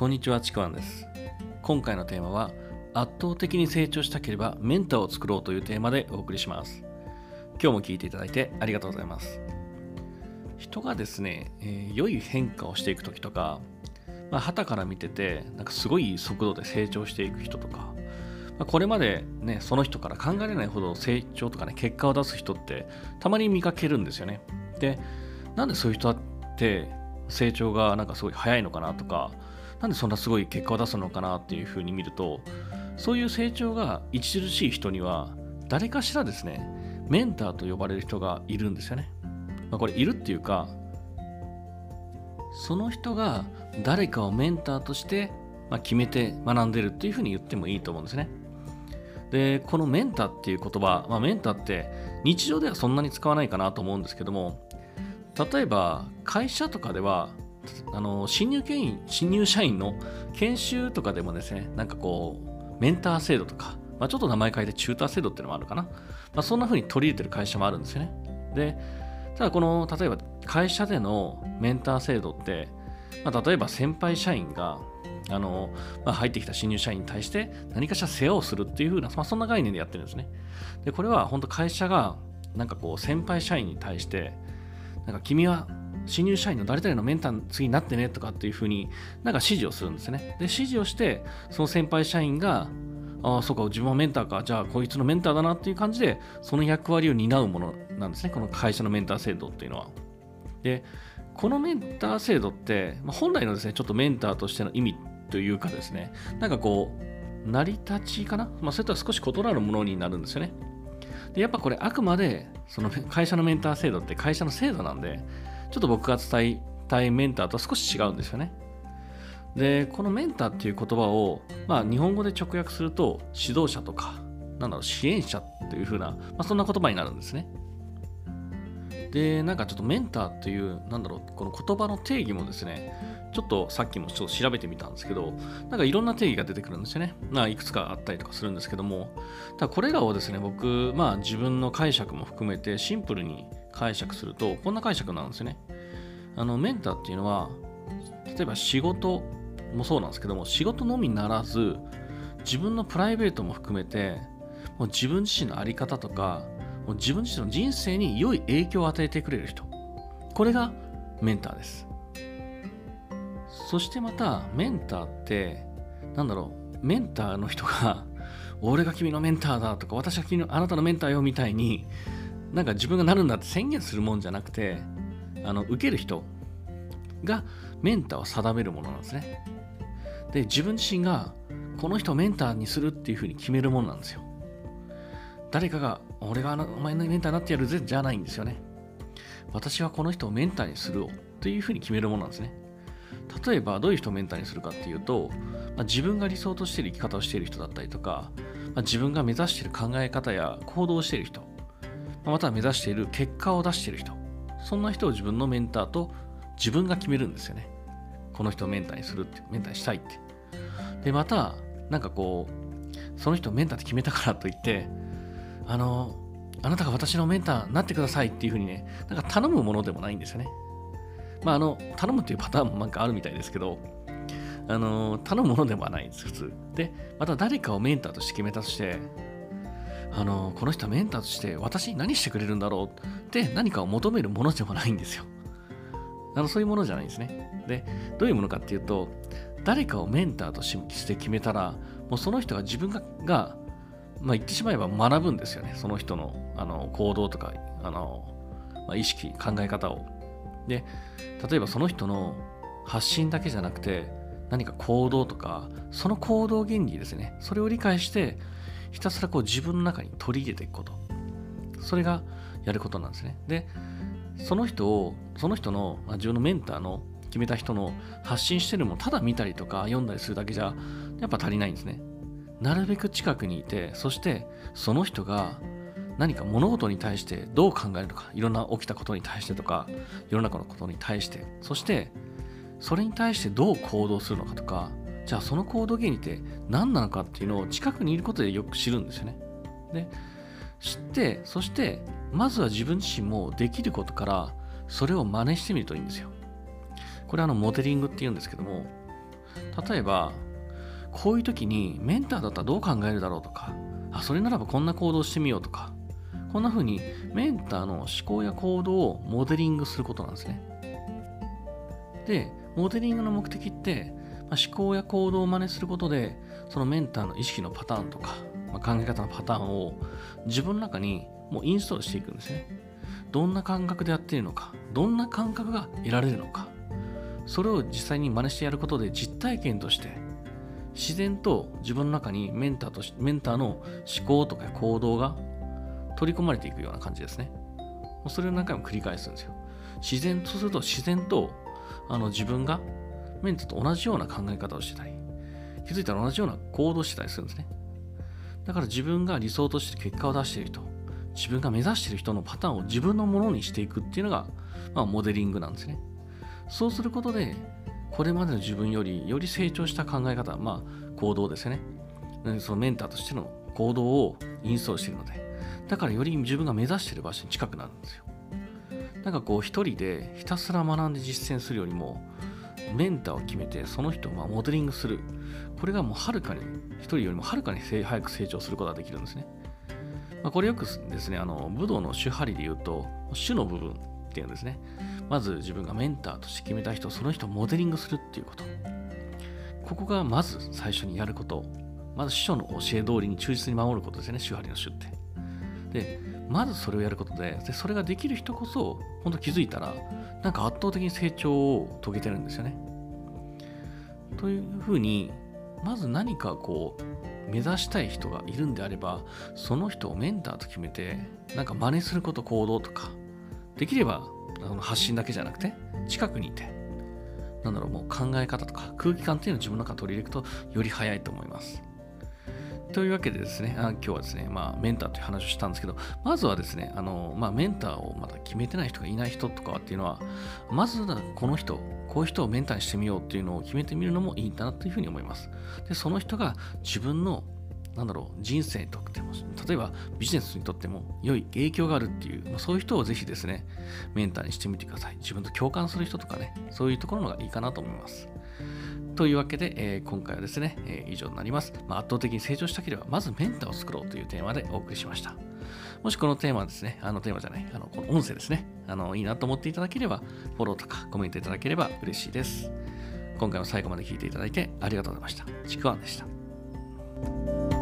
こんにちは、ちくわんです。今回のテーマは、圧倒的に成長したければメンターを作ろうというテーマでお送りします。今日も聞いていただいてありがとうございます。人がですね、えー良い変化をしていくときとか、まあ、旗から見てて、なんかすごい速度で成長していく人とか、まあ、これまでね、その人から考えられないほど成長とかね、結果を出す人ってたまに見かけるんですよね。で、なんでそういう人って成長がなんかすごい早いのかなとか、なんでそんなすごい結果を出すのかなっていうふうに見ると、そういう成長が著しい人には、誰かしらですね、メンターと呼ばれる人がいるんですよね。まあ、これいるっていうか、その人が誰かをメンターとしてまあ決めて学んでるっていうふうに言ってもいいと思うんですね。で、このメンターっていう言葉、まあ、メンターって日常ではそんなに使わないかなと思うんですけども、例えば会社とかではあの新入社員新入社員の研修とかでもですねなんかこうメンター制度とか、まあ、ちょっと名前変えてチューター制度っていうのもあるかな、まあ、そんな風に取り入れてる会社もあるんですよね。でただこの例えば会社でのメンター制度って、まあ、例えば先輩社員があの、まあ、入ってきた新入社員に対して何かしら世話をするっていう風な、まあ、そんな概念でやってるんですね。でこれは本当会社がなんかこう先輩社員に対してなんか君は新入社員の誰々のメンター次になってねとかっていうふうになんか指示をするんですね。で、指示をして、その先輩社員が、ああ、そうか、自分はメンターか、じゃあこいつのメンターだなっていう感じで、その役割を担うものなんですね、この会社のメンター制度っていうのは。で、このメンター制度って、ま、本来のですね、ちょっとメンターとしての意味というかですね、なんかこう、成り立ちかな、まあ、それとは少し異なるものになるんですよね。で、やっぱこれあくまで、その会社のメンター制度って会社の制度なんで、ちょっと僕が伝えたいメンターとは少し違うんですよね。で、このメンターっていう言葉を、まあ、日本語で直訳すると、指導者とか、なんだろう、支援者っていう風な、まあ、そんな言葉になるんですね。で、なんかちょっとメンターっていう、なんだろう、この言葉の定義もですね、ちょっとさっきもちょっと調べてみたんですけど、なんかいろんな定義が出てくるんですよね。まあ、いくつかあったりとかするんですけども、ただこれらをですね、僕、まあ自分の解釈も含めてシンプルに解釈すると、こんな解釈なんですよね。あの、メンターっていうのは、例えば仕事もそうなんですけども、仕事のみならず、自分のプライベートも含めて、もう自分自身の在り方とか、もう自分自身の人生に良い影響を与えてくれる人。これがメンターです。そしてまた、メンターって、なんだろう、メンターの人が、俺が君のメンターだとか、私が君のあなたのメンターよみたいに、なんか自分がなるんだって宣言するもんじゃなくて、あの受ける人がメンターを定めるものなんですね。で、自分自身がこの人をメンターにするっていうふうに決めるものなんですよ。誰かが、俺がお前のメンターになってやるぜじゃないんですよね。私はこの人をメンターにするっていうふうに決めるものなんですね。例えばどういう人をメンターにするかっていうと、まあ、自分が理想としている生き方をしている人だったりとか、まあ、自分が目指している考え方や行動をしている人、まあまたは目指している結果を出している人、そんな人を自分のメンターと自分が決めるんですよね。この人をメンターにするって、メンターにしたいって。で、また、なんかこう、その人をメンターって決めたからといって、あの、あなたが私のメンターになってくださいっていうふうにね、なんか頼むものでもないんですよね。まあ、あの、頼むっていうパターンもなんかあるみたいですけど、あの、頼むものではないんです、普通。で、また誰かをメンターとして決めたとして、あの、この人はメンターとして私に何してくれるんだろうって何かを求めるものでもないんですよ。あの、そういうものじゃないんですね。で、どういうものかっていうと、誰かをメンターとして決めたら、もうその人が自分が、まあ、言ってしまえば学ぶんですよね。その人のあの行動とか、あの、まあ、意識、考え方を。で、例えばその人の発信だけじゃなくて、何か行動とか、その行動原理ですね。それを理解して、ひたすらこう自分の中に取り入れていくこと。それがやることなんですね。で、その人を、その人の、まあ、自分のメンターの決めた人の発信してるものをただ見たりとか読んだりするだけじゃ、やっぱ足りないんですね。なるべく近くにいて、そしてその人が何か物事に対してどう考えるのか、いろんな起きたことに対してとか、世の中のことに対して、そしてそれに対してどう行動するのかとか、じゃあその行動原理って何なのかっていうのを近くにいることでよく知るんですよね。で、知って、そしてまずは自分自身もできることからそれを真似してみるといいんですよ。これあのモデリングって言うんですけども、例えば、こういう時にメンターだったらどう考えるだろうとか、あ、それならばこんな行動してみようとか、こんな風にメンターの思考や行動をモデリングすることなんですね。で、モデリングの目的って、まあ、思考や行動を真似することで、そのメンターの意識のパターンとか、まあ、考え方のパターンを自分の中にもうインストールしていくんですね。どんな感覚でやっているのか、どんな感覚が得られるのか、それを実際に真似してやることで実体験として自然と自分の中にメンターとメンターの思考とか行動が取り込まれていくような感じですね。それを何回も繰り返すんですよ。自然とすると自然とあの自分がメンターと同じような考え方をしてたり、気づいたら同じような行動してたりするんですね。だから自分が理想として結果を出している人、自分が目指している人のパターンを自分のものにしていくっていうのが、まあ、モデリングなんですね。そうすることで、これまでの自分よりより成長した考え方、まあ行動ですよね。そのメンターとしての行動をインストールしているので、だからより自分が目指している場所に近くなるんですよ。なんかこう一人でひたすら学んで実践するよりも、メンターを決めてその人をまモデリングする。これがもうはるかに、一人よりもはるかに早く成長することができるんですね。まあ、これよくですね、あの武道の主張りで言うと、主の部分っていうんですね。まず自分がメンターとして決めた人、その人をモデリングするっていうこと。ここがまず最初にやること。まず師匠の教え通りに忠実に守ることですね、手張りの主って。で、まずそれをやることで、でそれができる人こそ、本当気づいたら、なんか圧倒的に成長を遂げてるんですよね。というふうに、まず何かこう、目指したい人がいるんであれば、その人をメンターと決めて、なんか真似すること、行動とか、できればあの発信だけじゃなくて、近くにいて、なんだろう、もう考え方とか空気感っていうのを自分の中に取り入れるとより早いと思います。というわけでですね、あ今日はですね、まあ、メンターという話をしたんですけど、まずはですね、あのまあ、メンターをまだ決めてない人がいない人とかっていうのは、まずはこの人、こういう人をメンターにしてみようっていうのを決めてみるのもいいんだなというふうに思います。で、その人が自分のなんだろう、人生にとっても、例えばビジネスにとっても良い影響があるっていう、まあ、そういう人をぜひですね、メンターにしてみてください。自分と共感する人とかね、そういうところのがいいかなと思います。というわけで、えー、今回はですね、えー、以上になります。まあ、圧倒的に成長したければ、まずメンターを作ろうというテーマでお送りしました。もしこのテーマですね、あのテーマじゃない、あのこの音声ですね、あのいいなと思っていただければ、フォローとかコメントいただければ嬉しいです。今回も最後まで聴いていただいてありがとうございました。ちくわんでした。